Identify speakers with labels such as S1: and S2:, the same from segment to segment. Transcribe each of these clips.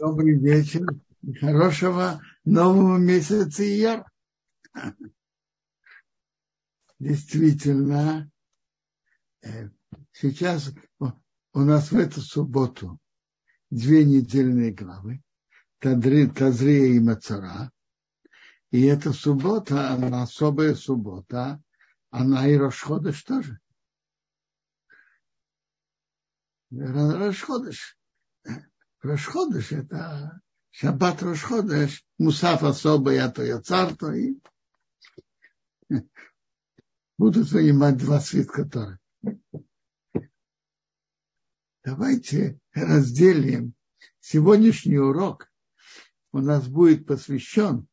S1: Добрый вечер. Хорошего нового месяца Ияр. Действительно, э, сейчас у нас в эту субботу две недельные главы. Тазрия и Мацара. И эта суббота, она особая суббота, она и Рошходыш тоже. Рошходыш. Рошходыш это Шаббат Рошходыш, Мусаф особый, а то я царь, то и будут вынимать два свитка Торы. Давайте разделим сегодняшний урок. У нас будет посвящен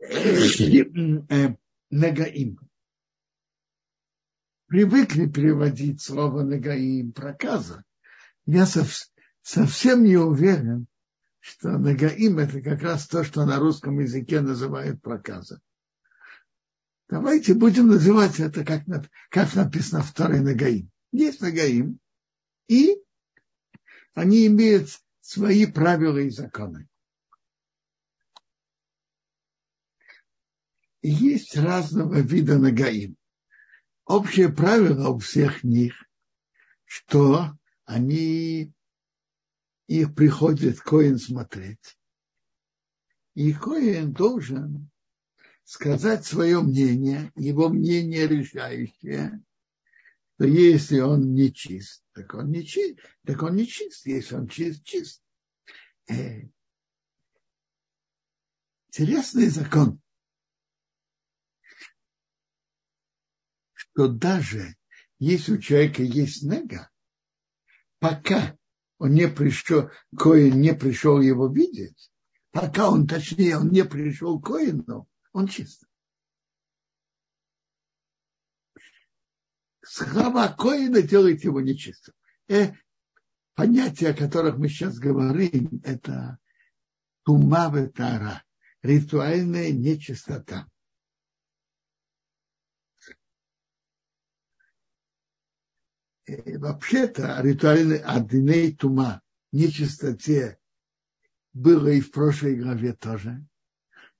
S1: Нагаим привыкли переводить слово Нагаим проказа. Я совсем не уверен, что Нагаим это как раз то, что на русском языке называют проказа. Давайте будем называть это, как, как написано второй Нагаим. Есть Нагаим, и они имеют свои правила и законы. И есть разного вида Нагаим общее правило у всех них, что они их приходит Коин смотреть. И Коин должен сказать свое мнение, его мнение решающее, что если он не чист, так он не чист, так он не чист, если он чист, чист. Э, интересный закон. Что даже если у человека есть нега, пока он не пришел, Коин не пришел его видеть, пока он, точнее, он не пришел к Коину, он чист. Слова Коина делает его нечистым. Э, понятия, о которых мы сейчас говорим, это тума ветара, ритуальная нечистота. Вообще-то ритуальный адиней тума, нечистоте, было и в прошлой главе тоже.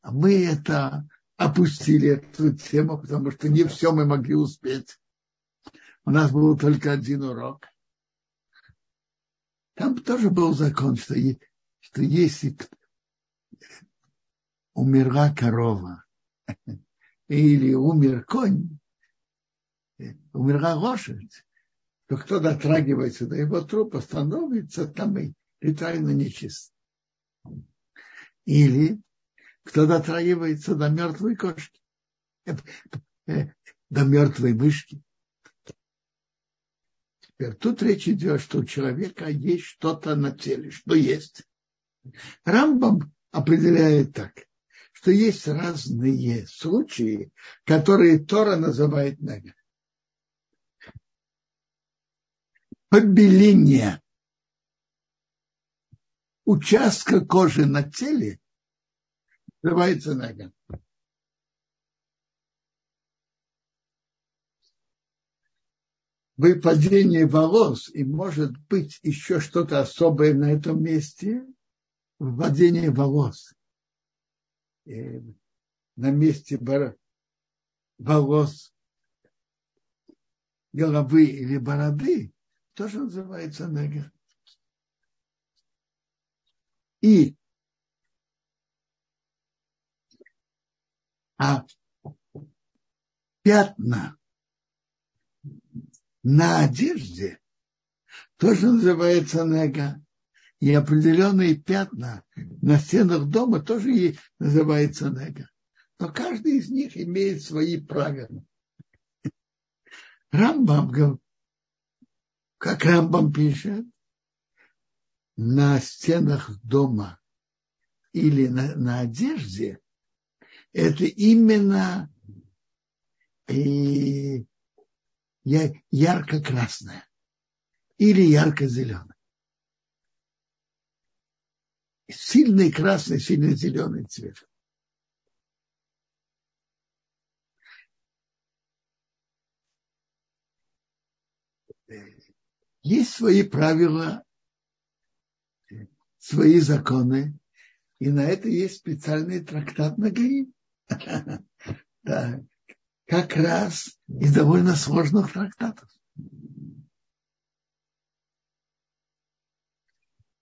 S1: А мы это опустили, эту тему, потому что не все мы могли успеть. У нас был только один урок. Там тоже был закон, что, что если умерла корова или умер конь, умерла лошадь, то кто дотрагивается до его трупа, становится там и ритуально нечист. Или кто дотрагивается до мертвой кошки, до мертвой мышки. Теперь тут речь идет, что у человека есть что-то на теле, что есть. Рамбам определяет так, что есть разные случаи, которые Тора называет нага. Побеление участка кожи на теле называется нога. Выпадение волос, и может быть еще что-то особое на этом месте, выпадение волос. И на месте волос головы или бороды тоже называется негер. И а пятна на одежде тоже называется нега. И определенные пятна на стенах дома тоже и называется нега. Но каждый из них имеет свои правила. Рамбам как Рамбам пишет, на стенах дома или на, на одежде, это именно и, ярко-красное или ярко-зеленое. Сильный красный, сильный зеленый цвет. Есть свои правила, свои законы, и на это есть специальный трактат на Гаим. Да, как раз из довольно сложных трактатов.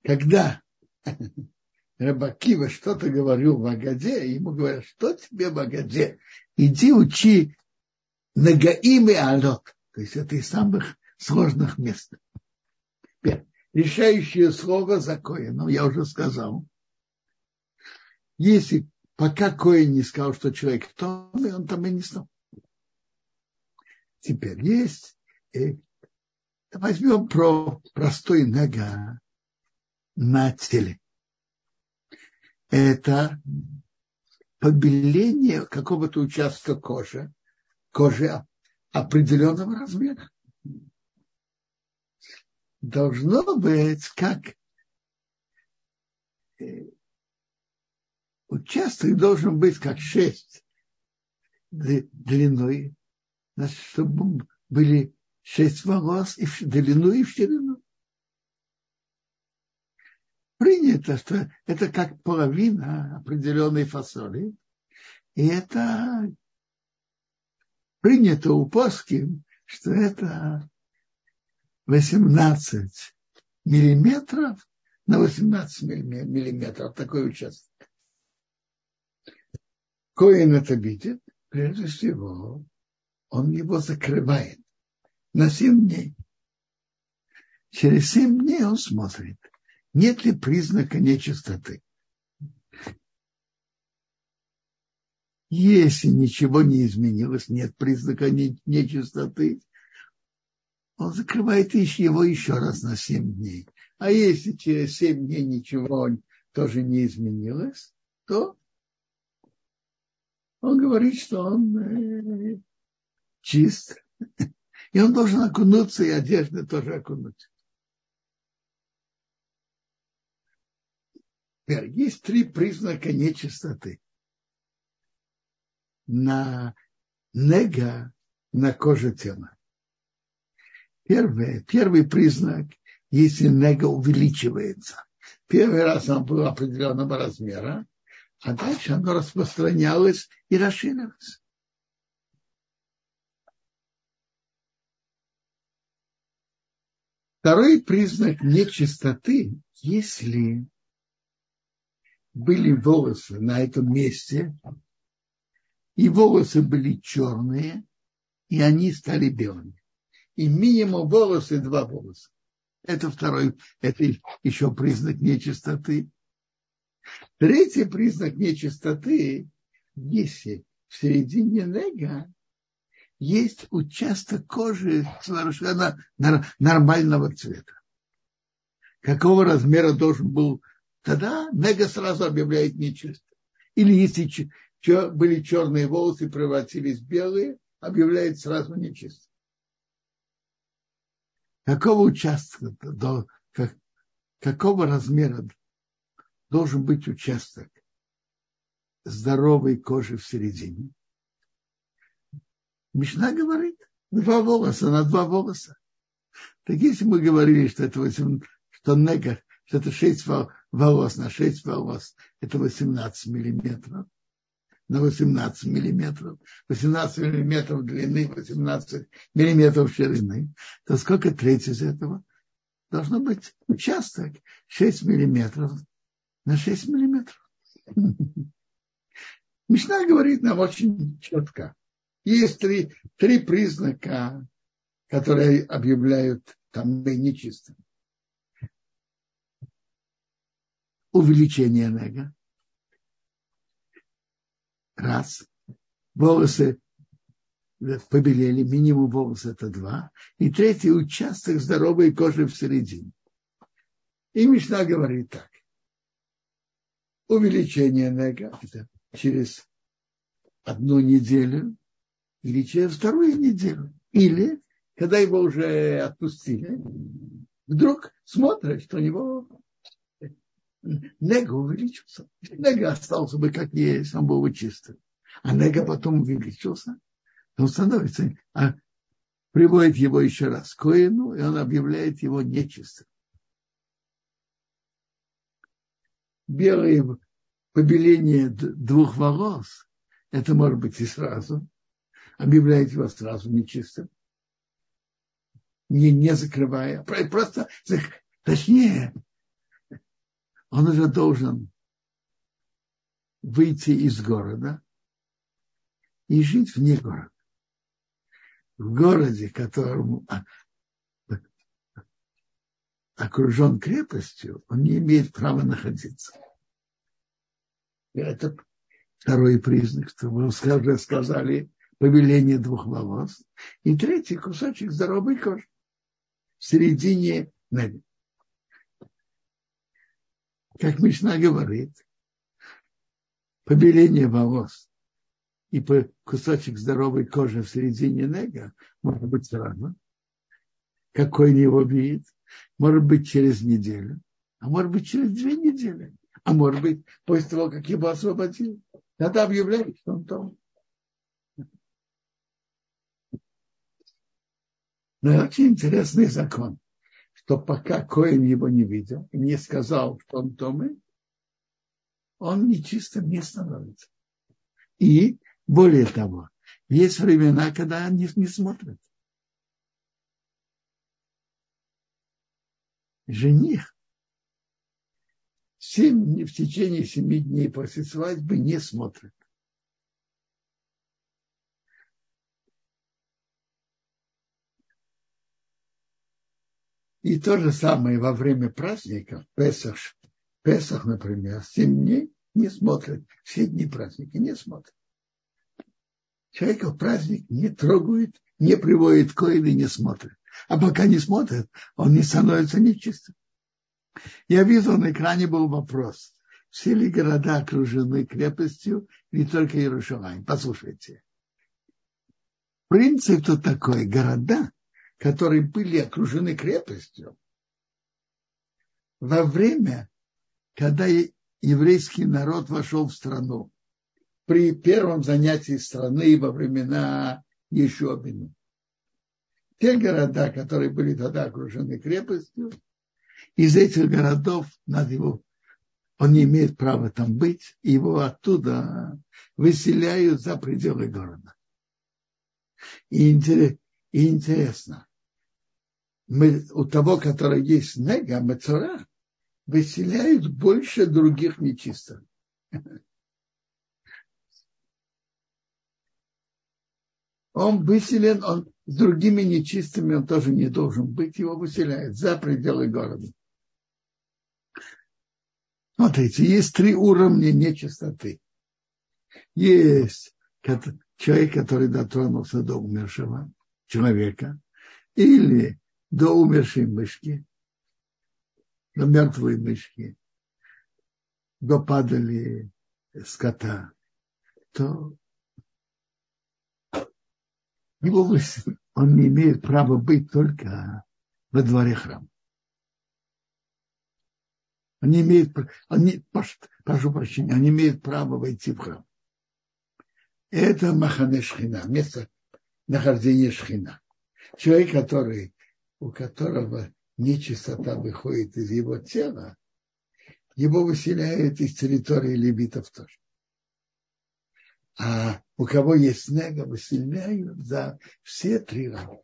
S1: Когда Рабакива что-то говорил в Агаде, ему говорят, что тебе в Агаде? Иди учи Нагаим и Алот. То есть это из самых сложных мест. Решающее слово за Ну, я уже сказал. Если пока Коин не сказал, что человек кто, он там и не стал. Теперь есть, э, возьмем про простой нога на теле. Это побеление какого-то участка кожи, кожи определенного размера. Должно быть как э, участок должен быть как шесть длиной, значит, чтобы были шесть волос и в длину, и в ширину. Принято, что это как половина определенной фасоли, и это принято у Паски, что это 18 миллиметров на 18 миллиметров такой участок. Коин это видит, прежде всего, он его закрывает на 7 дней. Через 7 дней он смотрит, нет ли признака нечистоты. Если ничего не изменилось, нет признака нечистоты, он закрывает его еще раз на 7 дней. А если через 7 дней ничего тоже не изменилось, то он говорит, что он э, чист. И он должен окунуться, и одежда тоже окунуть. Теперь есть три признака нечистоты. На нега на коже тела. Первый, первый признак, если нега увеличивается. Первый раз он был определенного размера, а дальше оно распространялось и расширилось. Второй признак нечистоты, если были волосы на этом месте, и волосы были черные, и они стали белыми. И минимум волосы два волоса. Это второй, это еще признак нечистоты. Третий признак нечистоты, если в середине нега есть участок кожи совершенно нормального цвета. Какого размера должен был тогда нега сразу объявляет нечисто. Или если были черные волосы, превратились в белые, объявляет сразу нечисто. Какого участка, до, как, какого размера должен быть участок здоровой кожи в середине. Мишна говорит, два волоса на два волоса. Так если мы говорили, что это 8, что нега, что это 6 волос на 6 волос, это 18 миллиметров, на 18 миллиметров, 18 миллиметров длины, 18 миллиметров ширины, то сколько треть из этого? Должно быть участок 6 миллиметров на 6 миллиметров. Мишна говорит нам очень четко. Есть три, три признака, которые объявляют там нечистым. Увеличение нега. Раз. Волосы побелели, минимум волос это два. И третий участок здоровой кожи в середине. И Мишна говорит так увеличение нега через одну неделю или через вторую неделю. Или, когда его уже отпустили, вдруг смотрят, что у него нега увеличился. Нега остался бы как есть, он был бы чистым. А нега потом увеличился, он становится, а приводит его еще раз к Коину, и он объявляет его нечистым. Белое побеление двух волос, это может быть и сразу, объявляет его сразу нечистым, не, не закрывая, просто, точнее, он уже должен выйти из города и жить вне города. В городе, которому а, окружен крепостью, он не имеет права находиться. Это второй признак, что мы уже сказали, повеление двух волос. И третий кусочек здоровой кожи в середине ноги. Как Мишна говорит, побеление волос и кусочек здоровой кожи в середине нега может быть сразу. Какой него видит? Может быть через неделю, а может быть через две недели, а может быть после того, как его освободил. Тогда объявляет, что он там. Но очень интересный закон, что пока Коин его не видел не сказал, что он Томы, он нечистым не становится. И более того, есть времена, когда они не смотрят. Жених семь, в течение семи дней после свадьбы не смотрит. И то же самое во время праздников, Песах, Песах, например, семь дней не смотрят. Все дни праздника не смотрят. Человека в праздник не трогают, не приводит коины, не смотрит. А пока не смотрит, он не становится нечистым. Я видел на экране был вопрос. Все ли города окружены крепостью или только Иерусалим? Послушайте. Принцип тут такой. Города, которые были окружены крепостью, во время, когда еврейский народ вошел в страну, при первом занятии страны во времена Ешобину. Те города, которые были тогда окружены крепостью, из этих городов надо его, он не имеет права там быть, его оттуда выселяют за пределы города. И, интересно, мы, у того, который есть нега, мецора, выселяют больше других нечистых. Он выселен, он с другими нечистыми, он тоже не должен быть, его выселяют за пределы города. Смотрите, есть три уровня нечистоты. Есть человек, который дотронулся до умершего человека, или до умершей мышки, до мертвой мышки, до падали скота, то его он не имеет права быть только во дворе храма. Он не имеет, он не, прошу прощения, он не имеет права войти в храм. Это махане шхина, место нахождения шхина. Человек, который у которого нечистота выходит из его тела, его выселяют из территории левитов тоже. А у кого есть нега, выселяют за все три раза.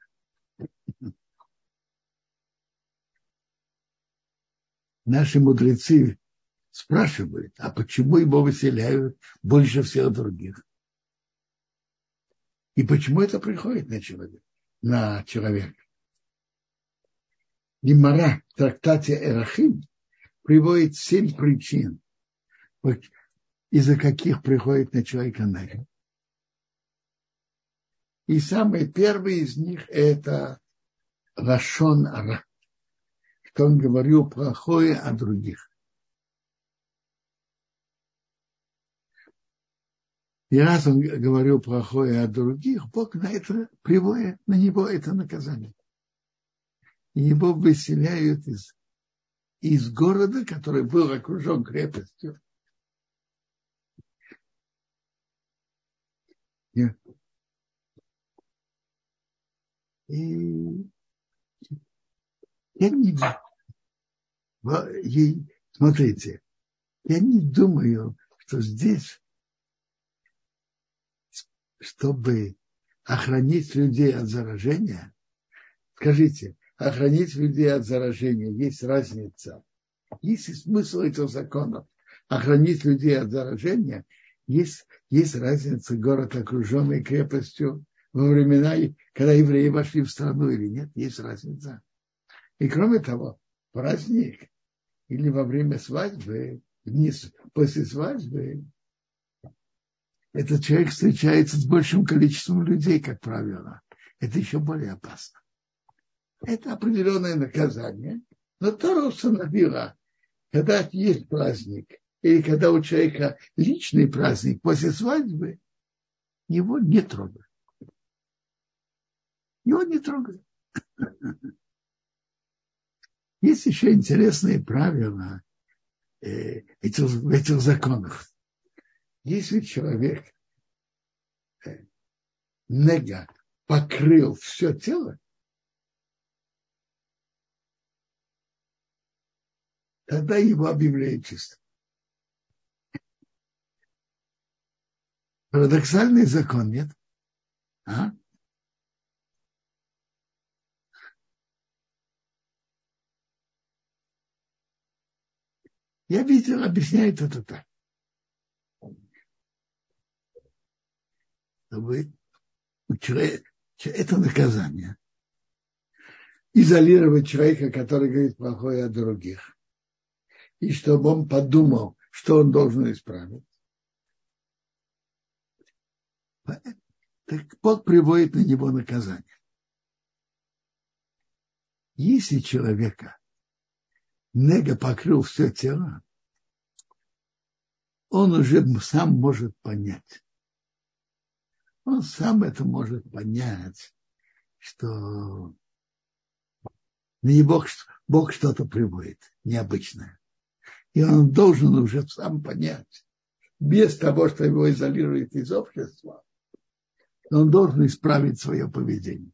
S1: Наши мудрецы спрашивают, а почему его выселяют больше всех других? И почему это приходит на человека? На человека? Гимара в трактате Эрахим приводит семь причин, из-за каких приходит на человека Нагин. И самый первый из них это Рашон Ара, что он говорил плохое о других. И раз он говорил плохое о других, Бог на это приводит на него это наказание его выселяют из, из города, который был окружен крепостью. И я не, смотрите, я не думаю, что здесь, чтобы охранить людей от заражения, скажите, охранить людей от заражения, есть разница. Есть смысл этих законов. Охранить людей от заражения, есть, есть разница город, окруженный крепостью, во времена, когда евреи вошли в страну или нет, есть разница. И кроме того, праздник или во время свадьбы, вниз, после свадьбы, этот человек встречается с большим количеством людей, как правило. Это еще более опасно. Это определенное наказание. Но Тора установила, когда есть праздник, или когда у человека личный праздник после свадьбы, его не трогают. Его не трогают. Есть еще интересные правила э, этих, этих законах. Если человек э, нега покрыл все тело, тогда его объявляют чистым. Парадоксальный закон, нет? А? Я видел, объясняет это так. Чтобы у человека, это наказание. Изолировать человека, который говорит плохое о других. И чтобы он подумал, что он должен исправить. Так Бог приводит на него наказание. Если человека нега покрыл все тело, он уже сам может понять. Он сам это может понять, что не Бог, Бог что-то приводит необычное. И он должен уже сам понять, без того, что его изолирует из общества, он должен исправить свое поведение.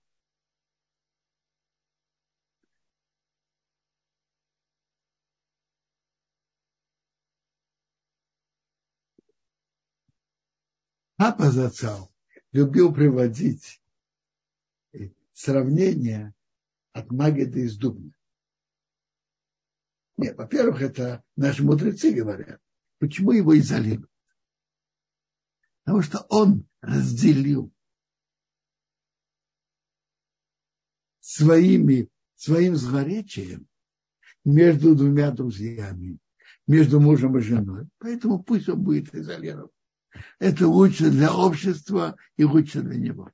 S1: Папа Зацал любил приводить сравнение от Магеда из Дубна. Нет, во-первых, это наши мудрецы говорят. Почему его изолируют? Потому что он разделил своими, своим злоречием между двумя друзьями, между мужем и женой. Поэтому пусть он будет изолирован. Это лучше для общества и лучше для него.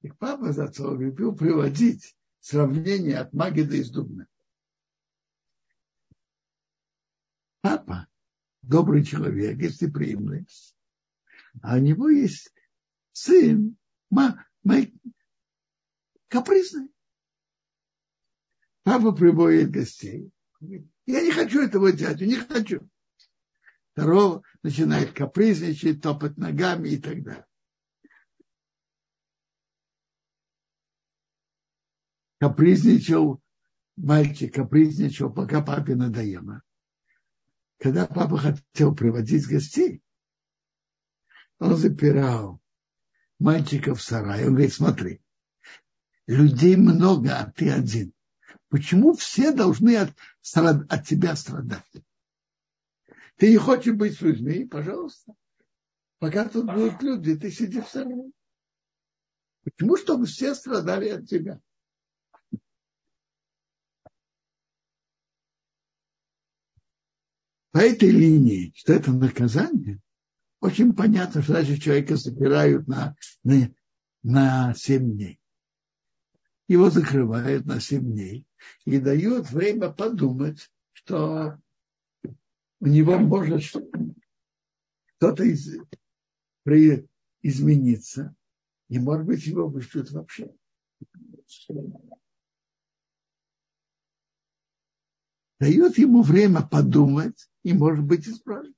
S1: И папа за отцом любил приводить сравнение от Магида из Дубна. Папа добрый человек, гостеприимный, а у него есть сын, ма, ма, капризный. Папа приводит гостей. Я не хочу этого дядю, не хочу второго начинает капризничать, топать ногами и так далее. Капризничал мальчик, капризничал, пока папе надоело. Когда папа хотел приводить гостей, он запирал мальчика в сарай. Он говорит, смотри, людей много, а ты один. Почему все должны от, от тебя страдать? Ты не хочешь быть с людьми, пожалуйста. Пока тут будут люди, ты сиди в сарае. Почему? Чтобы все страдали от тебя. По этой линии, что это наказание, очень понятно, что значит человека забирают на, на, на 7 дней. Его закрывают на 7 дней и дают время подумать, что у него может кто-то из, при, измениться, и, может быть, его вышлют вообще. Дает ему время подумать и, может быть, исправить.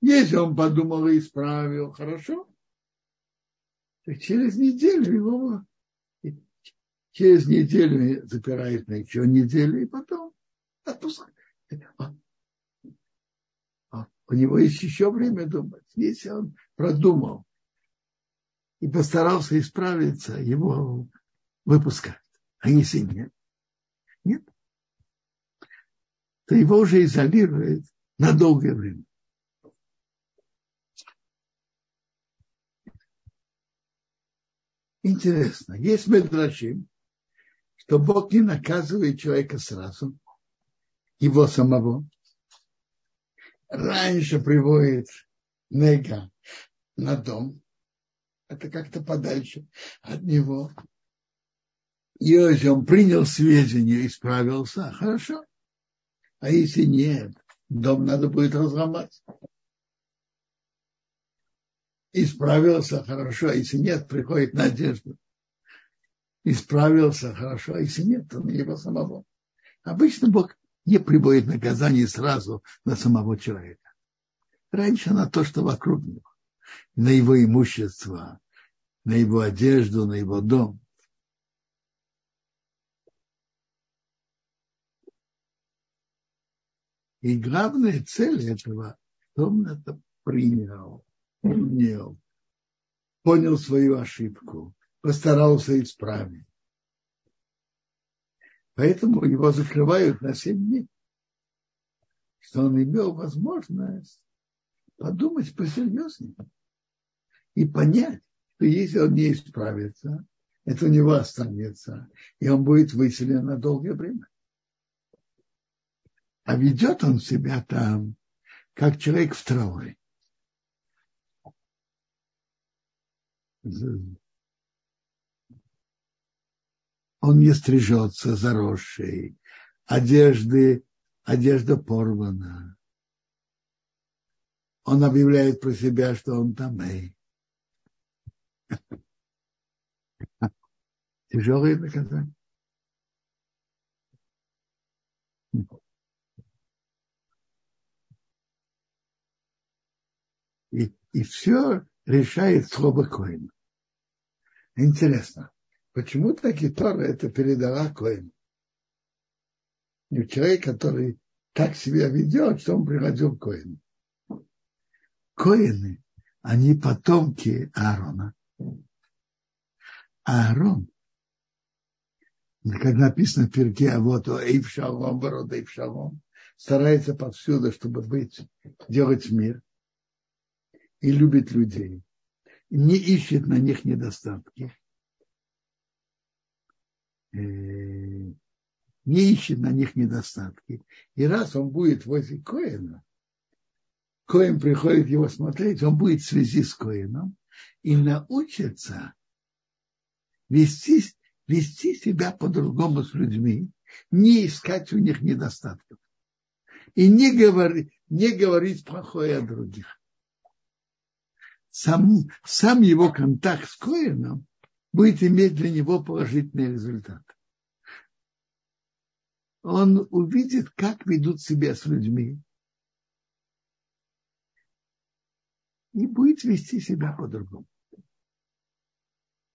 S1: Если он подумал и исправил, хорошо. Так через неделю его через неделю запирает на еще неделю, и потом отпускает. А, а у него есть еще время думать. Если он продумал и постарался исправиться, его выпускают. А если нет, нет, то его уже изолирует на долгое время. Интересно, есть медрашим, что Бог не наказывает человека сразу, его самого. Раньше приводит нега на дом, это как-то подальше от него. И если он принял сведения и справился, хорошо. А если нет, дом надо будет разломать. Исправился хорошо, а если нет, приходит надежда. Исправился хорошо, а если нет, то на его самого. Обычно Бог не приводит наказание сразу на самого человека. Раньше на то, что вокруг него, на его имущество, на его одежду, на его дом. И главная цель этого, что он это принял, принял, понял свою ошибку, постарался исправить. Поэтому его закрывают на семь дней, что он имел возможность подумать посерьезнее и понять, что если он не исправится, это у него останется, и он будет выселен на долгое время. А ведет он себя там, как человек в трауре. Он не стрижется заросший, одежды, одежда порвана. Он объявляет про себя, что он там. Тяжелые наказания. И, и все решает слово Коин. Интересно, почему таки Тора это передала Коин? И человек, который так себя ведет, что он приходил к Коину. Коины, они потомки Аарона. Аарон, как написано в перке, а вот Эйв Шалом, Ворот Эйв Шалом, старается повсюду, чтобы быть, делать мир и любит людей, не ищет на них недостатки, э, не ищет на них недостатки. И раз он будет возле Коина, Коин приходит его смотреть, он будет в связи с Коином и научится вести, вести себя по-другому с людьми, не искать у них недостатков. И не говорить, не говорить плохое о других сам, сам его контакт с Коином будет иметь для него положительный результат. Он увидит, как ведут себя с людьми, и будет вести себя по-другому.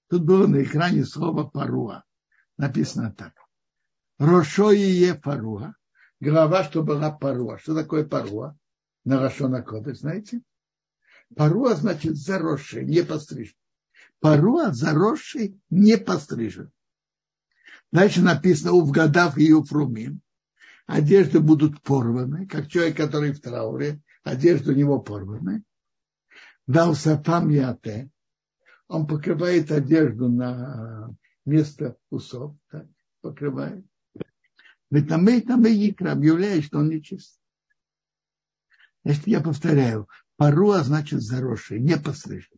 S1: Тут было на экране слово паруа. Написано так. Рошое паруа. Голова, что была паруа. Что такое паруа? На Рошона Кодыш, знаете? Паруа значит заросший, не пострижен. Паруа заросший, не пострижен. Дальше написано Увгадав и Уфрумим. Одежды будут порваны, как человек, который в трауре, одежды у него порваны. Дал сапам яте. Он покрывает одежду на место усов, так, покрывает. Ведь там и там и объявляет, что он нечист. Значит, я повторяю, Паруа значит заросший, не пострижен.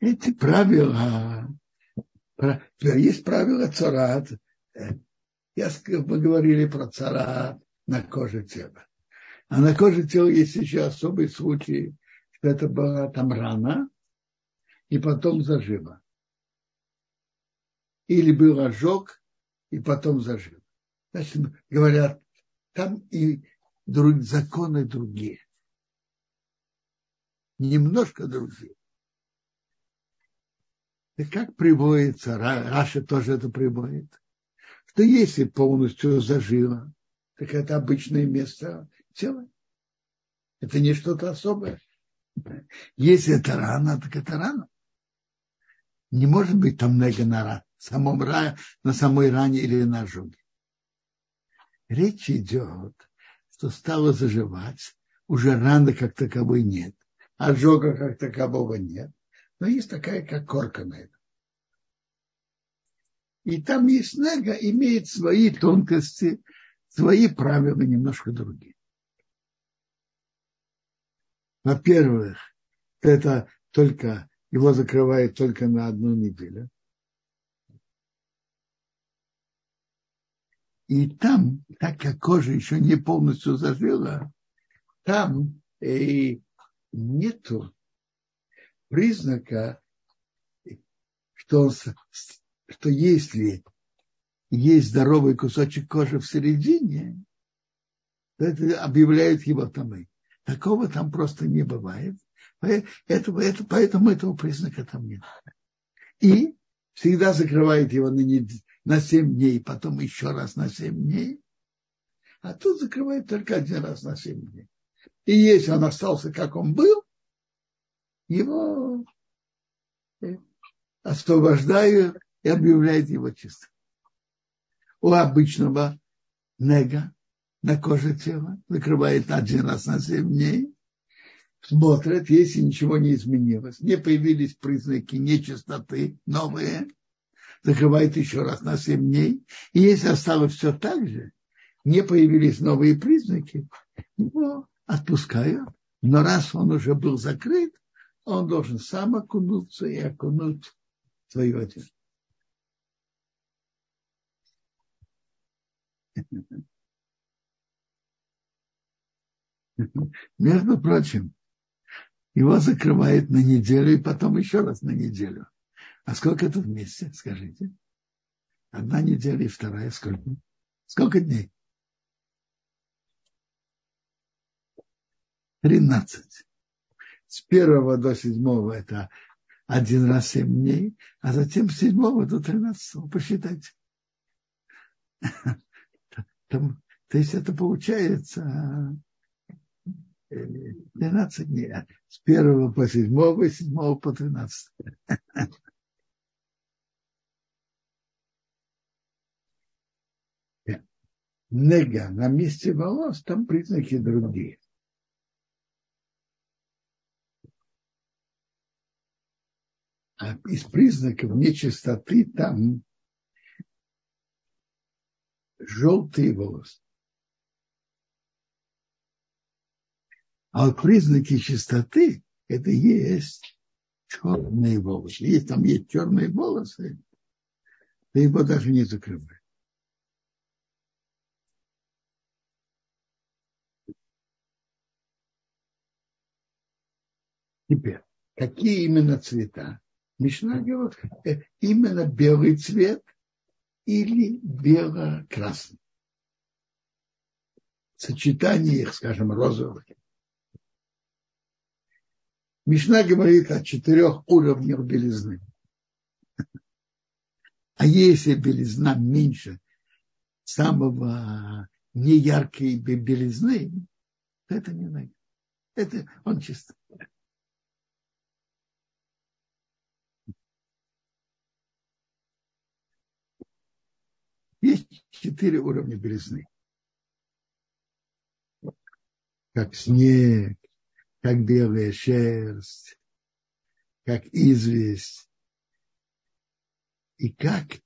S1: Эти правила, есть правила царат. Я, мы говорили про царат на коже тела. А на коже тела есть еще особый случай, что это была там рана, и потом зажило. Или был ожог, и потом зажило. Значит, говорят, там и друг, законы другие. Немножко другие. И как приводится, Раша тоже это приводит, что если полностью зажило, так это обычное место тела. Это не что-то особое. Если это рано, так это рано. Не может быть там нега на, самом, на самой ране или на ожоге. Речь идет, что стало заживать, уже раны как таковой нет, ожога как такового нет, но есть такая, как корка на этом. И там есть нега, имеет свои тонкости, свои правила немножко другие. Во-первых, это только его закрывает только на одну неделю. И там, так как кожа еще не полностью зажила, там э, нету признака, что, что если есть здоровый кусочек кожи в середине, то это объявляет его тамой. Такого там просто не бывает. Поэтому, это, поэтому этого признака там нет. И всегда закрывает его на, нед... на 7 дней, потом еще раз на 7 дней. А тут закрывает только один раз на 7 дней. И если он остался, как он был, его э, освобождают и объявляют его чистым. У обычного нега на коже тела закрывает один раз на 7 дней, смотрят, если ничего не изменилось, не появились признаки нечистоты новые, закрывает еще раз на 7 дней. И если осталось все так же, не появились новые признаки, его отпускают. Но раз он уже был закрыт, он должен сам окунуться и окунуть свою одежду. Между прочим, его закрывает на неделю и потом еще раз на неделю. А сколько это вместе, скажите? Одна неделя и вторая сколько? Сколько дней? Тринадцать. С первого до седьмого это один раз семь дней, а затем с седьмого до тринадцатого. Посчитайте. То есть это получается 12 дней. С 1 по 7, и 7 по 13. Нега на месте волос, там признаки другие. А из признаков нечистоты там желтые волосы. А вот признаки чистоты – это есть черные волосы. Если там есть черные волосы, то его даже не закрывают. Теперь, какие именно цвета? Мишна говорит, э, именно белый цвет или бело-красный. Сочетание их, скажем, розовых Мишна говорит о четырех уровнях белизны. А если белизна меньше самого неяркой белизны, то это не надо. Это он чисто. Есть четыре уровня белизны. Как снег, как белая шерсть, как известь, и как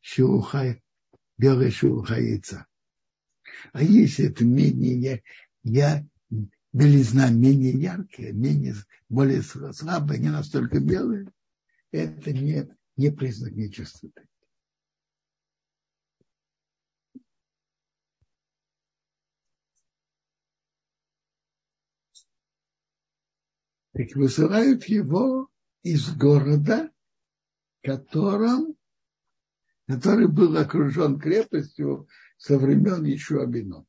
S1: шелуха, белая шелуха яйца. А если это менее я, белизна менее яркая, менее, более слабая, не настолько белая, это не, не признак нечистоты. Так высылают его из города, которым, который был окружен крепостью со времен еще Абино.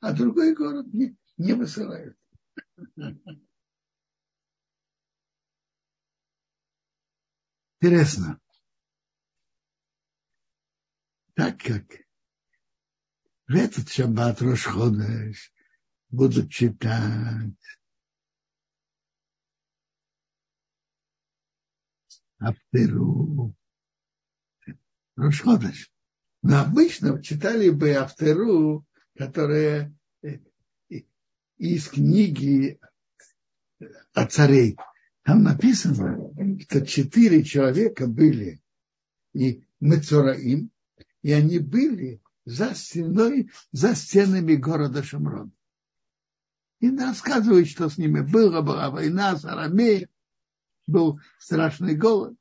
S1: А другой город не, не высылают. Интересно. Так как в этот шаббат Рошходеш будут читать Автеру. Рошходеш. Но обычно читали бы Автеру, которая э, из книги о царей. Там написано, что четыре человека были и Мецораим, и они были за стеной, за стенами города Шамрон. И рассказывают, что с ними было, была война с Арамеей, был страшный голод.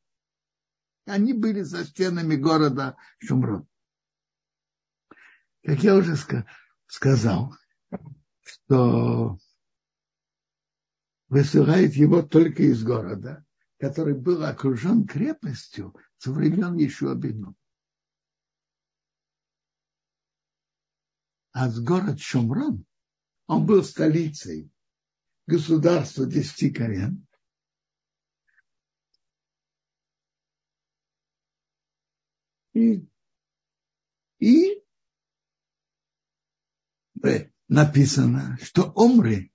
S1: Они были за стенами города Шумрон. Как я уже сказал, что высылает его только из города, который был окружен крепостью со времен еще Бену. А с город Шумрон, он был столицей государства десяти колен. И, и написано, что Омри,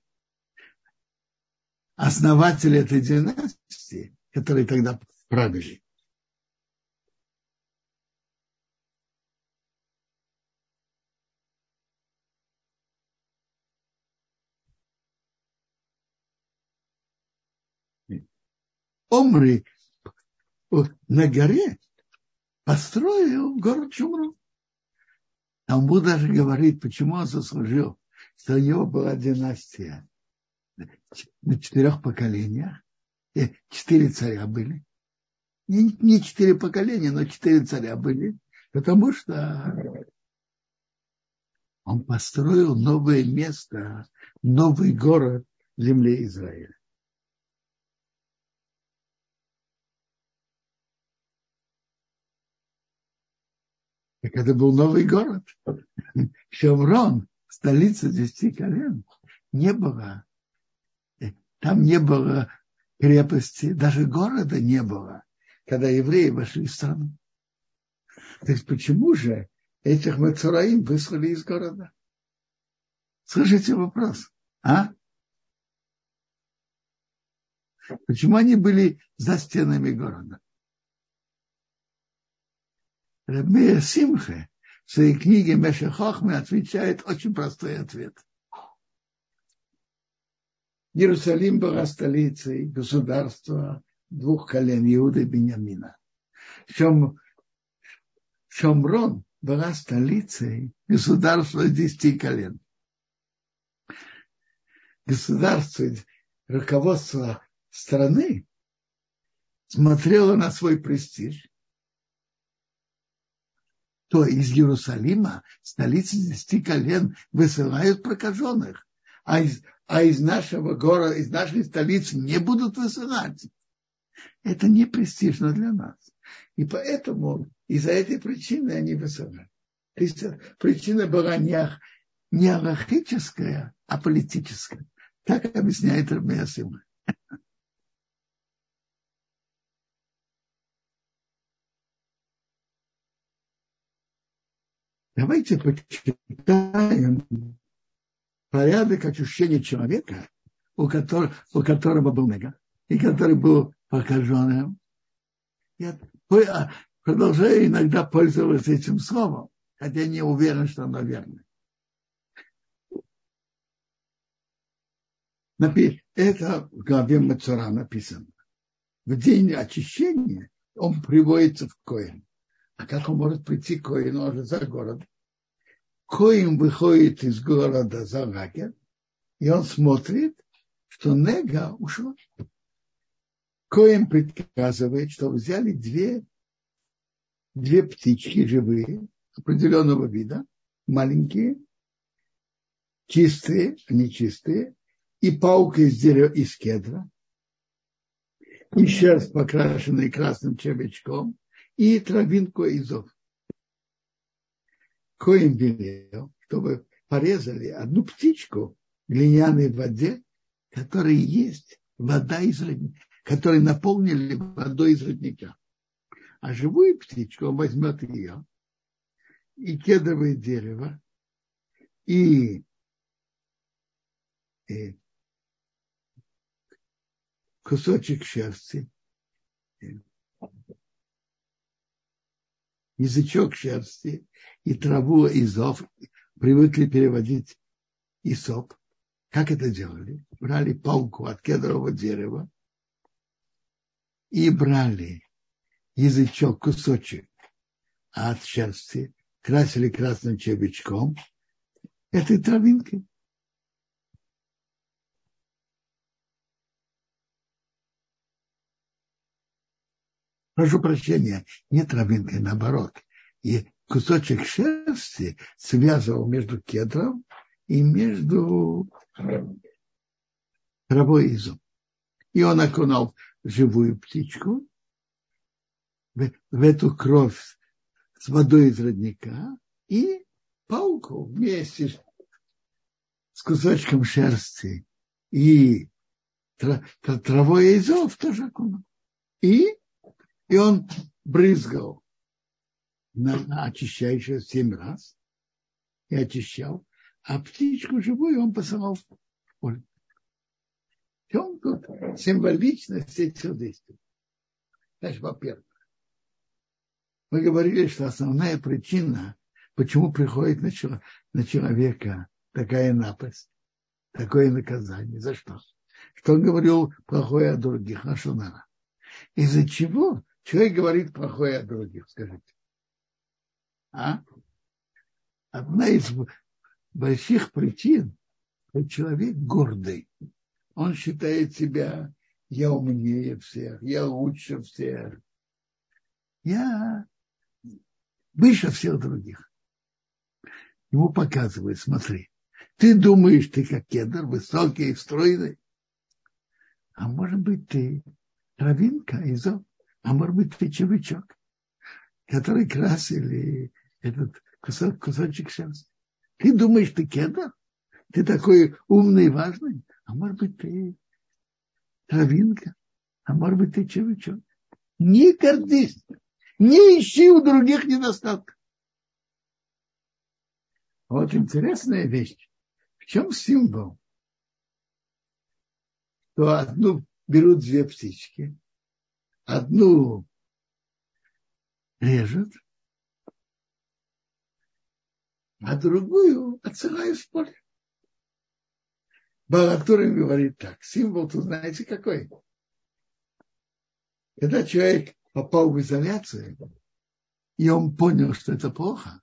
S1: основатель этой династии, которые тогда правили, Омри на горе построил город Чумру. Талмуд даже говорит, почему он заслужил, что у него была династия на четырех поколениях. И четыре царя были. Не, не четыре поколения, но четыре царя были. Потому что он построил новое место, новый город в земле Израиля. Так это был новый город. Шеврон, столица десяти колен, не было. Там не было крепости, даже города не было, когда евреи вошли в страну. То есть почему же этих Мацураим выслали из города? Слышите вопрос? А? Почему они были за стенами города? Рабмея Симхе в своей книге Меша Хохме отвечает очень простой ответ. Иерусалим была столицей государства двух колен Иуда и Бениамина. Шом, Шомрон была столицей государства десяти колен. Государство, руководство страны смотрело на свой престиж то из Иерусалима, столицы десяти колен, высылают прокаженных, а из, а из нашего города, из нашей столицы не будут высылать. Это не престижно для нас. И поэтому из-за этой причины они. То есть причина была не, не аллахическая, а политическая. Так объясняет Рабия Давайте почитаем порядок очищения человека, у которого, у которого был мега, и который был покаженным. Я а, продолжаю иногда пользоваться этим словом, хотя не уверен, что оно верно. Это в главе Мацура написано. В день очищения он приводится в Коин. А как он может прийти к Коину уже за город? Коин выходит из города за лагерь, и он смотрит, что Нега ушла. Коин приказывает, что взяли две, две птички живые, определенного вида, маленькие, чистые, они чистые, и паука из дерева из кедра, и шерсть, покрашенная красным червячком, и травинку изов. Коин велел, чтобы порезали одну птичку в глиняной воде, которая есть вода из родника, которой наполнили водой из родника. А живую птичку он возьмет ее, и кедровое дерево, и, и кусочек шерсти, язычок шерсти и траву изов, привыкли переводить изоп. Как это делали? Брали палку от кедрового дерева и брали язычок, кусочек от шерсти, красили красным червячком этой травинкой. прошу прощения, не травинкой, наоборот. И кусочек шерсти связывал между кедром и между травой и. И он окунал живую птичку в, в эту кровь с водой из родника и палку вместе с кусочком шерсти и травой и тоже окунул. И и он брызгал на очищающее семь раз и очищал, а птичку живую он посылал в поле. И он тут символичность этих действий. Значит, во-первых, мы говорили, что основная причина, почему приходит на, на человека такая напасть, такое наказание, за что? Что он говорил плохое о других, на что надо. Из-за чего Человек говорит плохое о других, скажите. А? Одна из больших причин, что человек гордый. Он считает себя, я умнее всех, я лучше всех. Я выше всех других. Ему показывают, смотри, ты думаешь, ты как кедр, высокий и стройный, а может быть ты травинка из а может быть червячок, который красили этот кусок, кусочек шерсти. Ты думаешь, ты кедр? Ты такой умный и важный? А может быть, ты травинка? А может быть, ты червячок? Не гордись, не ищи у других недостатков. Вот интересная вещь. В чем символ? То одну берут две птички, одну режет, а другую отсылают в поле. Балатурин говорит так, символ тут знаете какой? Когда человек попал в изоляцию, и он понял, что это плохо,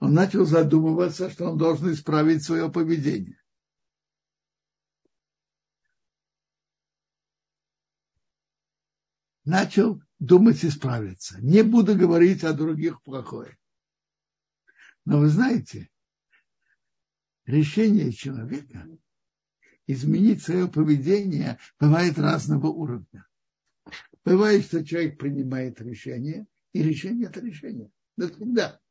S1: он начал задумываться, что он должен исправить свое поведение. начал думать исправиться. Не буду говорить о других плохое. Но вы знаете, решение человека изменить свое поведение бывает разного уровня. Бывает, что человек принимает решение, и решение это решение. Навсегда.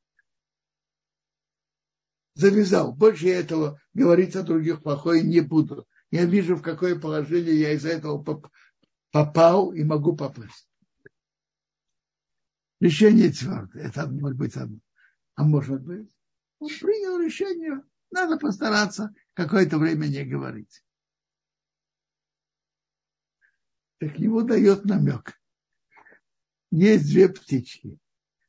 S1: Завязал. Больше я этого говорить о других плохое не буду. Я вижу, в какое положение я из-за этого попал и могу попасть. Решение твердое. Это может быть одно. А может быть, он принял решение, надо постараться какое-то время не говорить. Так ему дает намек. Есть две птички.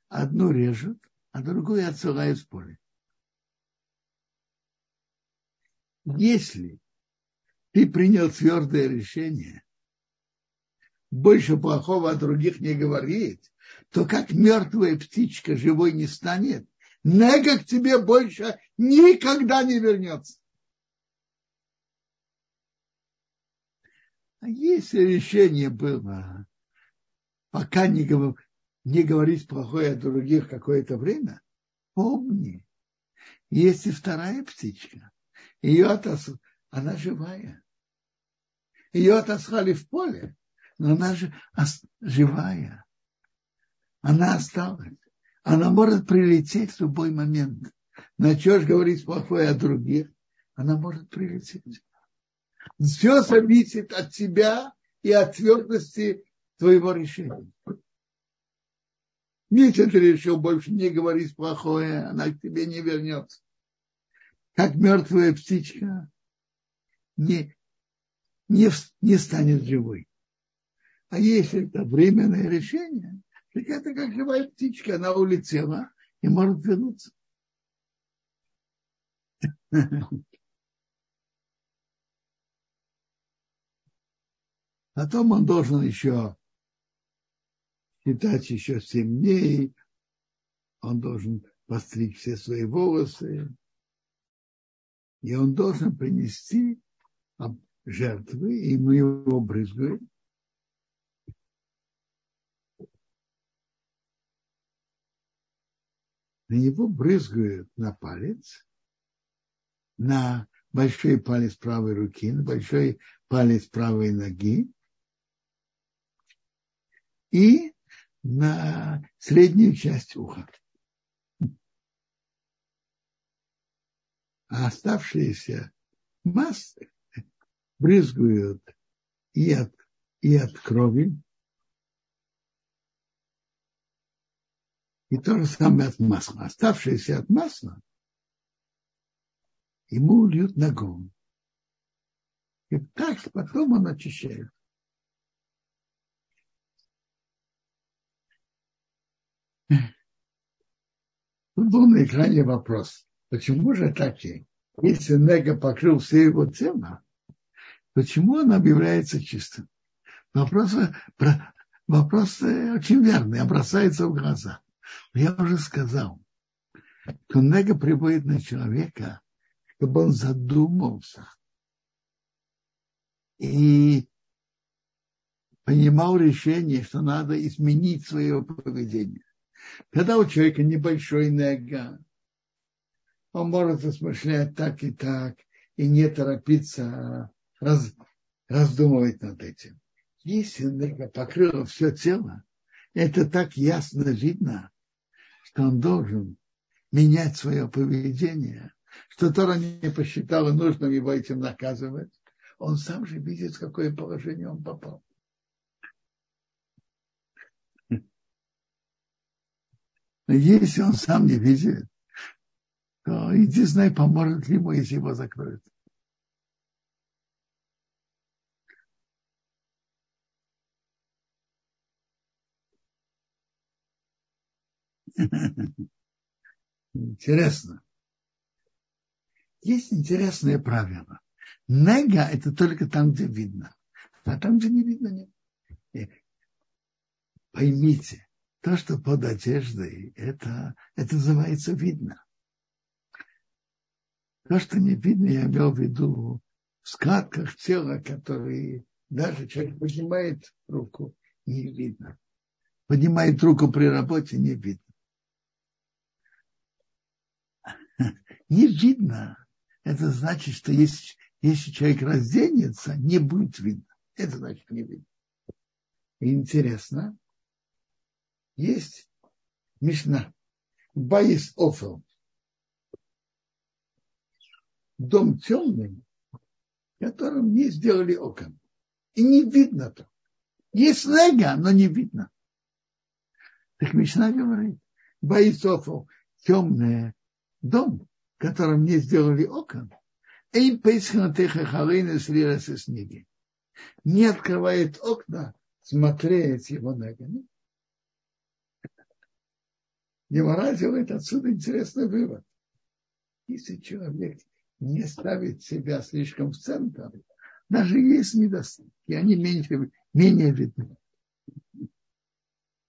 S1: Одну режут, а другую отсылают в поле. Если ты принял твердое решение, больше плохого о других не говорить, то как мертвая птичка живой не станет, нега к тебе больше никогда не вернется. А если решение было, пока не, не говорить плохое о других какое-то время, помни, есть и вторая птичка. Ее отосу, она живая. Ее отослали в поле, но она же живая. Она осталась. Она может прилететь в любой момент. Начнешь говорить плохое о других, она может прилететь. Все зависит от тебя и от твердости твоего решения. Если ты решил больше не говорить плохое, она к тебе не вернется. Как мертвая птичка не, не, не станет живой. А если это временное решение, так это как живая птичка, она улетела и может вернуться. Потом он должен еще считать еще семь дней, он должен постричь все свои волосы, и он должен принести жертвы, и мы его брызгаем. На него брызгают на палец, на большой палец правой руки, на большой палец правой ноги и на среднюю часть уха. А оставшиеся массы брызгают и от, и от крови, и то же самое от масла. Оставшиеся от масла ему льют на голову. И так потом он очищает. Тут был на экране вопрос, почему же так Если Нега покрыл все его тело, почему он объявляется чистым? Вопрос, вопрос очень верный, бросается в глаза. Я уже сказал, что Нега приводит на человека, чтобы он задумался и принимал решение, что надо изменить свое поведение. Когда у человека небольшой нега, он может размышлять так и так, и не торопиться раз, раздумывать над этим. Если нега покрыла все тело, это так ясно видно, что он должен менять свое поведение, что Тора не посчитала нужным его этим наказывать. Он сам же видит, в какое положение он попал. Если он сам не видит, то единственное поможет ему, если его закроют. Интересно. Есть интересное правило. Нега – это только там, где видно. А там, где не видно, нет. Поймите, то, что под одеждой, это, это называется видно. То, что не видно, я имел в виду в складках тела, которые даже человек поднимает руку, не видно. Поднимает руку при работе, не видно. Не видно. Это значит, что если, если человек разденется, не будет видно. Это значит не видно. Интересно, есть Мишна. Баис Офел. Дом темный, которым не сделали окон. И не видно то. Есть нега, но не видно. Так Мишна говорит, Баис Офел, темный дом, которым не сделали окон. Не открывает окна смотреть его ногами. Гемора делает отсюда интересный вывод. Если человек не ставит себя слишком в центр, даже есть недостатки, они меньше, менее видны.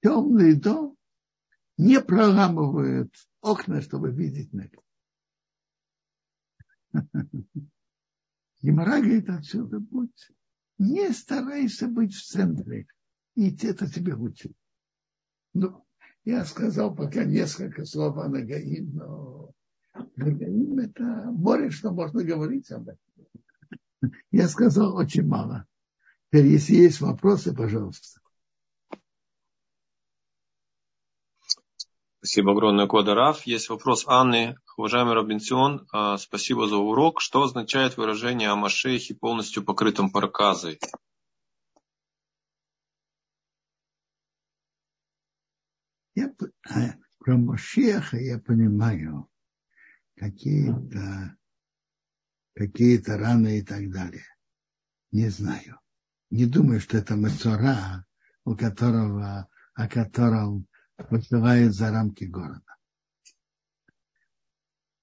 S1: Темный дом не проламывает окна, чтобы видеть небо. Гемора говорит отсюда, будь, не старайся быть в центре, и это тебе лучше. Ну, я сказал пока несколько слов о Нагаим, но Нагаим это море, что можно говорить об этом. Я сказал очень мало. Теперь, если есть вопросы, пожалуйста.
S2: Спасибо огромное, Кода Есть вопрос Анны. Уважаемый Робинсон, а, спасибо за урок. Что означает выражение о Машехе полностью покрытом проказой?
S1: Я, а, про Машеха я понимаю какие-то какие-то раны и так далее. Не знаю. Не думаю, что это Мацура, у которого, о котором высылает за рамки города.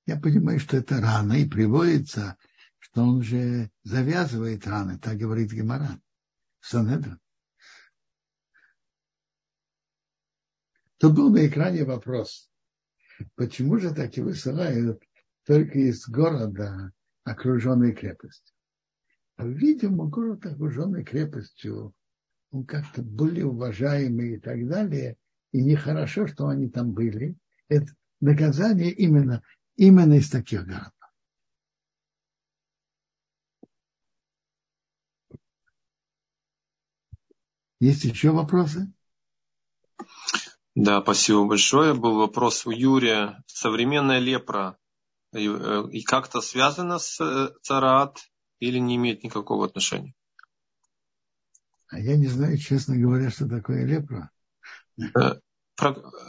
S1: Я понимаю, что это рана, и приводится, что он же завязывает раны, так говорит Геморан. Санедра. Тут был на экране вопрос, почему же так и высылают только из города, окруженной крепостью? Видимо, город, окруженный крепостью, он как-то более уважаемый и так далее, и нехорошо, что они там были. Это наказание именно, именно из таких городов. Есть еще вопросы?
S2: Да, спасибо большое. Был вопрос у Юрия. Современная лепра э, и как-то связана с э, царат или не имеет никакого отношения?
S1: А я не знаю, честно говоря, что такое лепра.
S2: Э,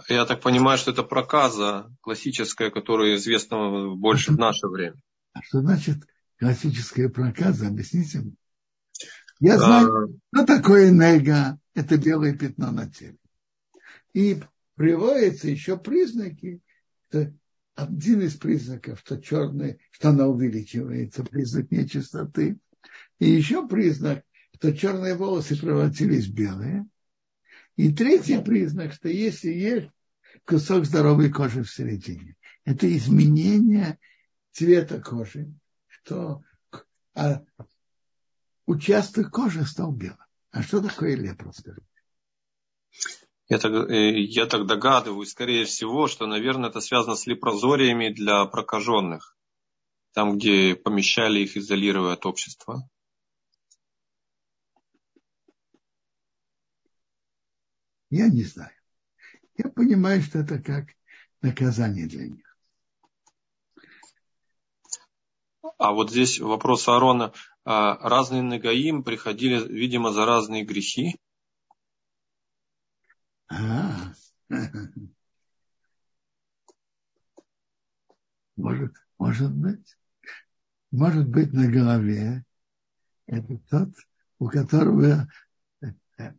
S2: я так понимаю, что это проказа классическая, которая известна больше в наше время.
S1: А что значит классическая проказа? Объясните мне. Я знаю, а... что такое нега. Это белое пятно на теле. И приводятся еще признаки, что один из признаков, что черный, что она увеличивается, признак нечистоты. И еще признак, что черные волосы превратились в белые. И третий признак, что если есть кусок здоровой кожи в середине, это изменение цвета кожи, что а участок кожи стал белым. А что такое скажите?
S2: Я так, э, я так догадываюсь, скорее всего, что, наверное, это связано с лепрозориями для прокаженных, там, где помещали их, изолируя от общества.
S1: Я не знаю. Я понимаю, что это как наказание для них.
S2: А вот здесь вопрос Аарона. А разные Нагаим приходили, видимо, за разные грехи.
S1: А, может, может быть. Может быть на голове. Это тот, у которого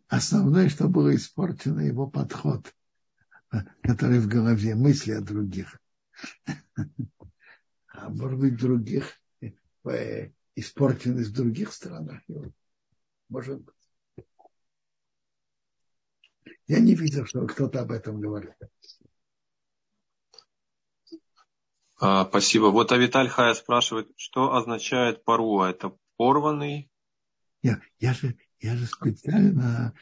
S1: основное, что было испорчено, его подход, который в голове, мысли о других. А может быть, других, э, испорчены в других странах. Может быть. Я не видел, что кто-то об этом говорит.
S2: А, спасибо. Вот Авиталь Хая спрашивает, что означает паруа? Это порванный?
S1: Я, я, же, я же специально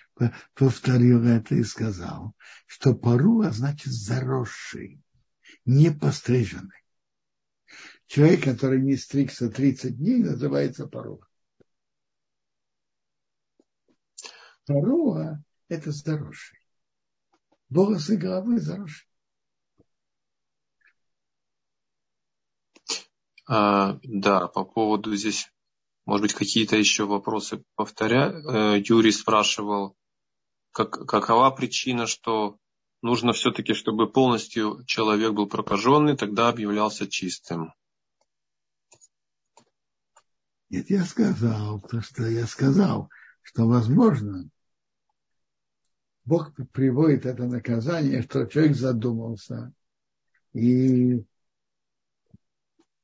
S1: повторил это и сказал, что паруа значит заросший, не постриженный. Человек, который не стригся 30 дней, называется паруа. Паруа – это заросший. Волосы головы заросшие.
S2: А, да, по поводу здесь может быть, какие-то еще вопросы повторя. Э, Юрий спрашивал, как, какова причина, что нужно все-таки, чтобы полностью человек был прокаженный, тогда объявлялся чистым.
S1: Нет, я сказал, то, что я сказал, что возможно, Бог приводит это наказание, что человек задумался, и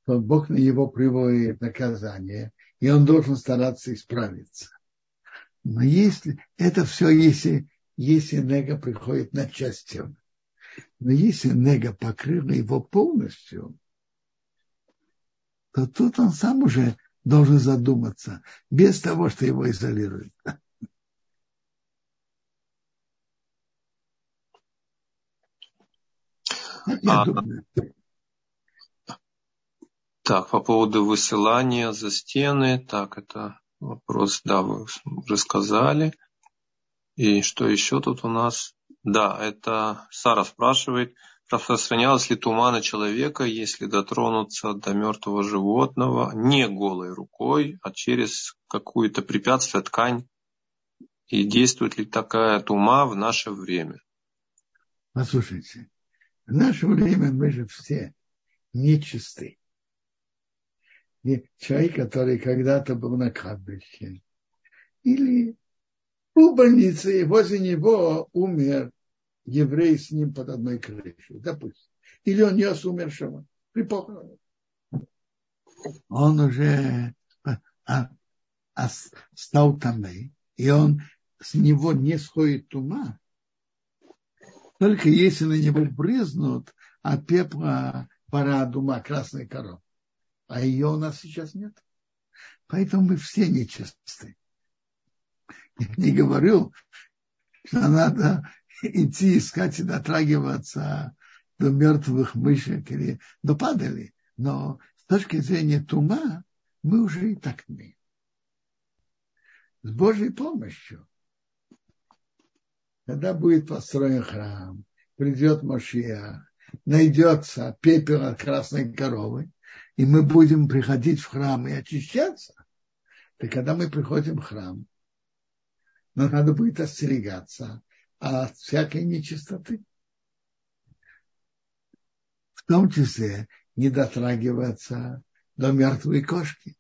S1: Бог на него приводит наказание, и он должен стараться исправиться. Но если это все, если, если нега приходит на часть тела, но если нега покрыла его полностью, то тут он сам уже должен задуматься, без того, что его изолируют.
S2: Я а, думаю. Так, по поводу высылания за стены, так, это Вопрос, да, вы уже сказали. И что еще тут у нас? Да, это Сара спрашивает, распространялась ли тума на человека, если дотронуться до мертвого животного не голой рукой, а через какую-то препятствие, ткань? И действует ли такая тума в наше время?
S1: Послушайте, в наше время мы же все нечисты. Человек, который когда-то был на кладбище, или у больницы, и возле него умер еврей с ним под одной крышей, допустим. Или он нес умершего при похоронах. Он уже а, а, стал там, и он с него не сходит тума, только если на него брызнут от пепла пора дума красной коровы. А ее у нас сейчас нет. Поэтому мы все нечисты. Я не говорю, что надо идти искать и дотрагиваться до мертвых мышек или до падали. Но с точки зрения тума мы уже и так умеем. С Божьей помощью когда будет построен храм, придет Машия, найдется пепел от красной коровы, и мы будем приходить в храм и очищаться, то когда мы приходим в храм, нам надо будет остерегаться от всякой нечистоты. В том числе не дотрагиваться до мертвой кошки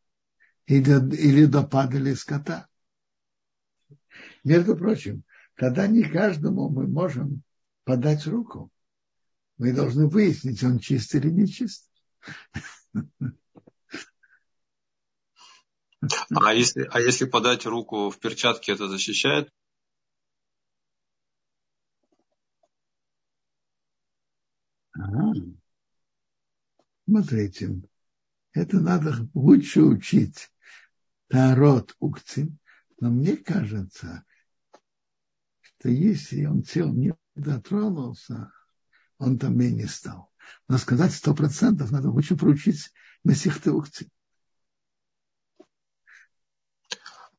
S1: или, или до падали скота. Между прочим, тогда не каждому мы можем подать руку. Мы должны выяснить, он чист или не чист.
S2: А если, а если подать руку в перчатке, это защищает?
S1: Ага. Смотрите, это надо лучше учить Тарот Укцин, но мне кажется, то если он тел не дотронулся, он там и не стал. Но сказать сто процентов надо лучше проучить Месихты Ухти.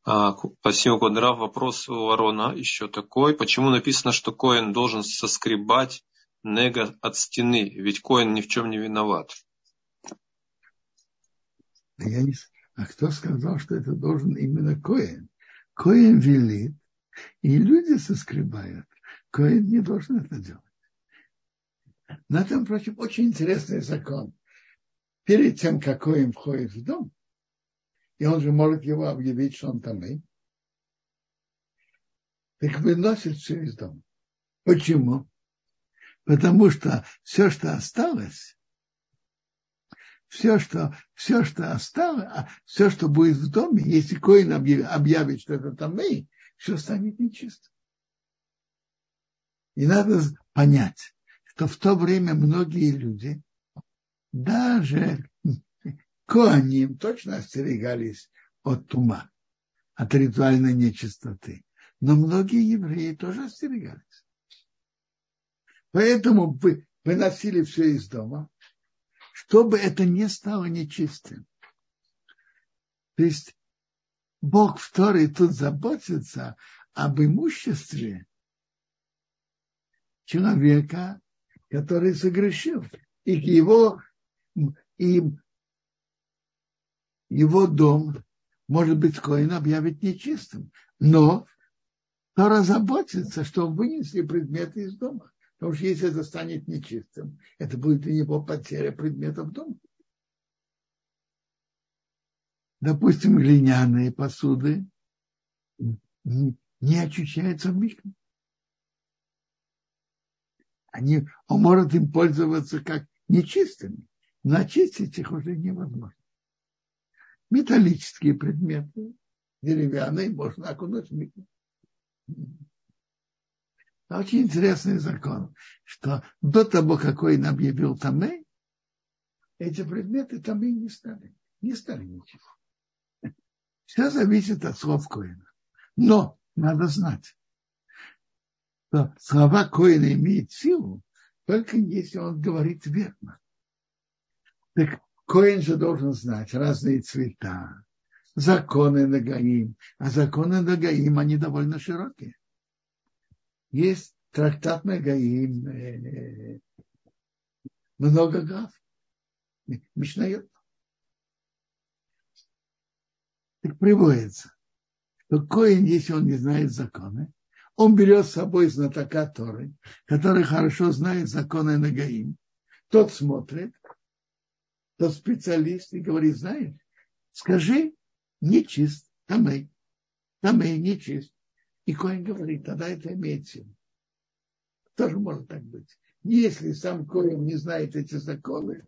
S2: А, спасибо, Квадрав. Вопрос у Арона еще такой. Почему написано, что Коин должен соскребать нега от стены? Ведь Коин ни в чем не виноват.
S1: Я не... А кто сказал, что это должен именно Коин? Коин велит, и люди соскребают. Коин не должен это делать. На этом, впрочем, очень интересный закон. Перед тем, как Коин входит в дом, и он же может его объявить, что он там и так выносит все из дома. Почему? Потому что все, что осталось, все, что, все, что осталось, а все, что будет в доме, если Коин объявит, что это там и, все станет нечисто. И надо понять, что в то время многие люди, даже коаним, точно остерегались от тума, от ритуальной нечистоты. Но многие евреи тоже остерегались. Поэтому выносили все из дома, чтобы это не стало нечистым. То есть Бог в Торе тут заботится об имуществе человека, который согрешил. И его, и его дом, может быть, Коин объявит нечистым. Но Тора заботится, что вынесли предметы из дома. Потому что если это станет нечистым, это будет для него потеря предметов дома допустим, глиняные посуды не очищаются в мишне. Они, он может им пользоваться как нечистыми, но очистить их уже невозможно. Металлические предметы, деревянные, можно окунуть в микро. Очень интересный закон, что до того, как он объявил Тамей, эти предметы Тамей не стали, не стали ничего. Все зависит от слов Коина. Но надо знать, что слова Коина имеют силу, только если он говорит верно. Так Коин же должен знать разные цвета, законы Нагаим. А законы Нагаим, они довольно широкие. Есть трактат Нагаим, э, много глав. Мишнает. Так приводится, что Коин, если он не знает законы, он берет с собой знатока Торы, который хорошо знает законы Нагаим. Тот смотрит, тот специалист и говорит, знаешь, скажи, нечист, тамей, тамей, нечист. И Коин говорит, тогда это имеет силу. Тоже может так быть. Если сам Коин не знает эти законы,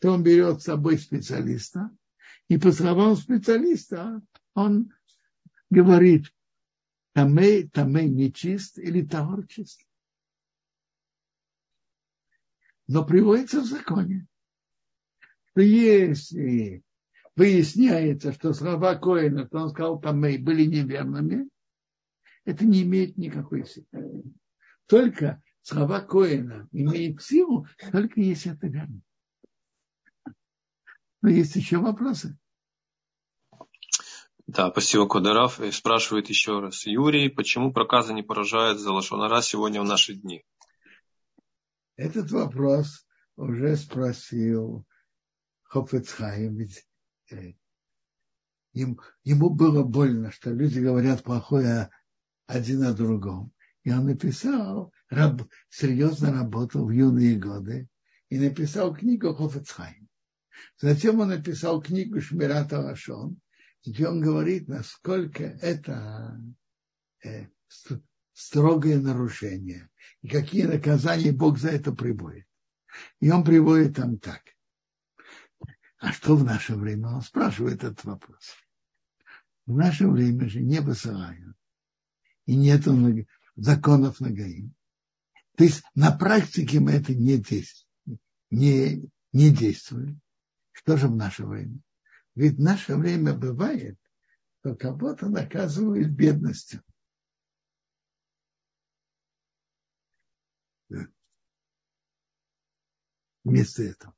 S1: то он берет с собой специалиста, и по словам специалиста он говорит, тамей, тамей нечист или тавар чист. Но приводится в законе, что если выясняется, что слова Коина, что он сказал тамей, были неверными, это не имеет никакой силы. Только слова Коина имеют силу, только если это верно. Но есть еще вопросы.
S2: Да, спасибо, Кударав. И спрашивает еще раз Юрий, почему проказы не поражают за лошонара сегодня в наши дни?
S1: Этот вопрос уже спросил Хофецхайм, ведь э, ему, было больно, что люди говорят плохое один о другом. И он написал, раб, серьезно работал в юные годы и написал книгу Хофецхайм. Затем он написал книгу Шмирата Лашон, где он говорит, насколько это э, строгое нарушение и какие наказания Бог за это приводит. И он приводит там так. А что в наше время? Он спрашивает этот вопрос. В наше время же не высылают. И нет законов на Гаим. То есть на практике мы это не действуем. Не, не действуем. Что же в наше время? Ведь в наше время бывает, что кого-то наказывают бедностью. Вместо этого.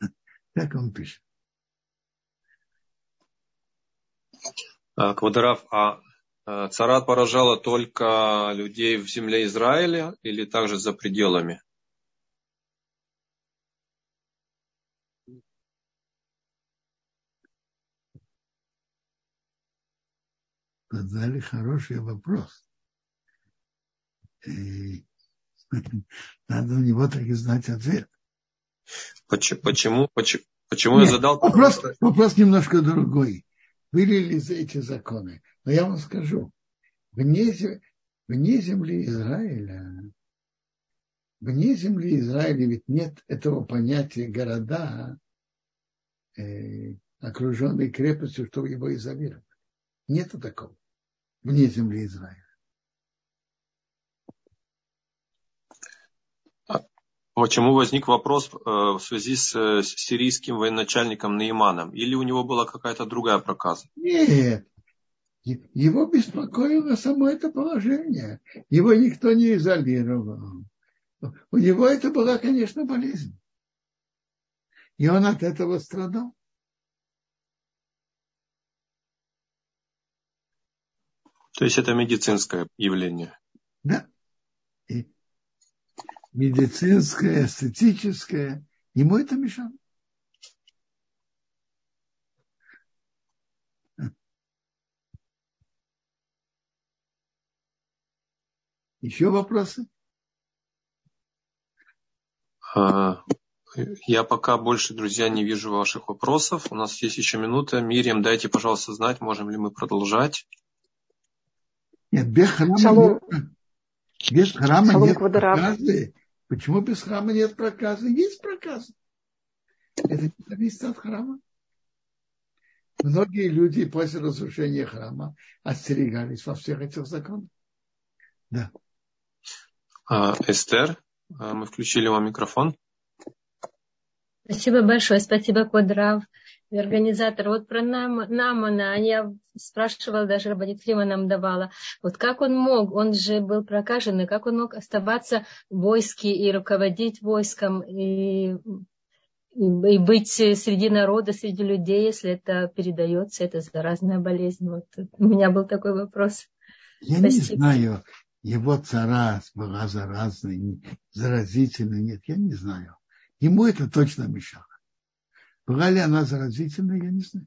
S1: Так он пишет.
S2: Квадраф, а, а царат поражала только людей в земле Израиля или также за пределами?
S1: Задали хороший вопрос. И надо на него так и знать ответ.
S2: Почему, почему, почему, Нет, я задал
S1: вопрос? Вопрос немножко другой. Были ли эти законы? Но я вам скажу, вне, вне земли Израиля, вне земли Израиля ведь нет этого понятия города, э, окруженные крепостью, чтобы его изолировать. Нету такого вне земли Израиля.
S2: Почему возник вопрос э, в связи с сирийским военачальником Наиманом? Или у него была какая-то другая проказа?
S1: Нет. Его беспокоило само это положение. Его никто не изолировал. У него это была, конечно, болезнь. И он от этого страдал.
S2: То есть это медицинское явление.
S1: Да. И медицинское, эстетическое. Ему это мешало. Еще вопросы?
S2: А, я пока больше, друзья, не вижу ваших вопросов. У нас есть еще минута. Мирием, дайте, пожалуйста, знать, можем ли мы продолжать.
S1: Нет, без храма, Шалом. нет, без храма Шалом нет проказы. Почему без храма нет проказы? Есть проказы. Это не зависит от храма. Многие люди после разрушения храма остерегались во всех этих законах. Да.
S2: А, Эстер, а, мы включили вам микрофон.
S3: Спасибо большое, спасибо, Кодрав организатор, вот про Нам, Намана, я спрашивала, даже Рабанит Клима нам давала, вот как он мог, он же был прокаженный, как он мог оставаться в войске и руководить войском, и и быть среди народа, среди людей, если это передается, это заразная болезнь. Вот у меня был такой вопрос.
S1: Я Спасибо. не знаю, его царас была заразной, заразительной, нет, я не знаю. Ему это точно мешало. Была ли она заразительной, я не знаю.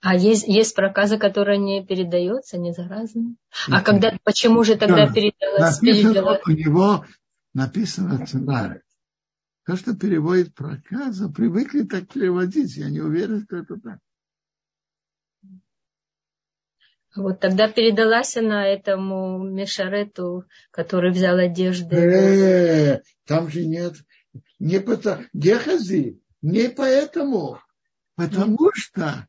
S3: А есть, есть проказа, которая не передается, не заразна? А когда, почему же тогда передалась?
S1: Написано, передалась? у него написано цена. То, что переводит проказа, привыкли так переводить. Я не уверен, что это так.
S3: Вот тогда передалась она этому Мешарету, который взял одежды.
S1: Э, там же нет. Не потому, Гехази, не поэтому. Потому что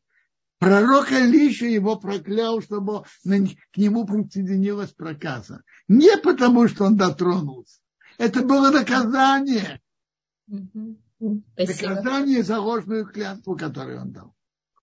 S1: пророк Алиша его проклял, чтобы к нему присоединилась проказа. Не потому, что он дотронулся. Это было наказание. Наказание за ложную клятву, которую он дал.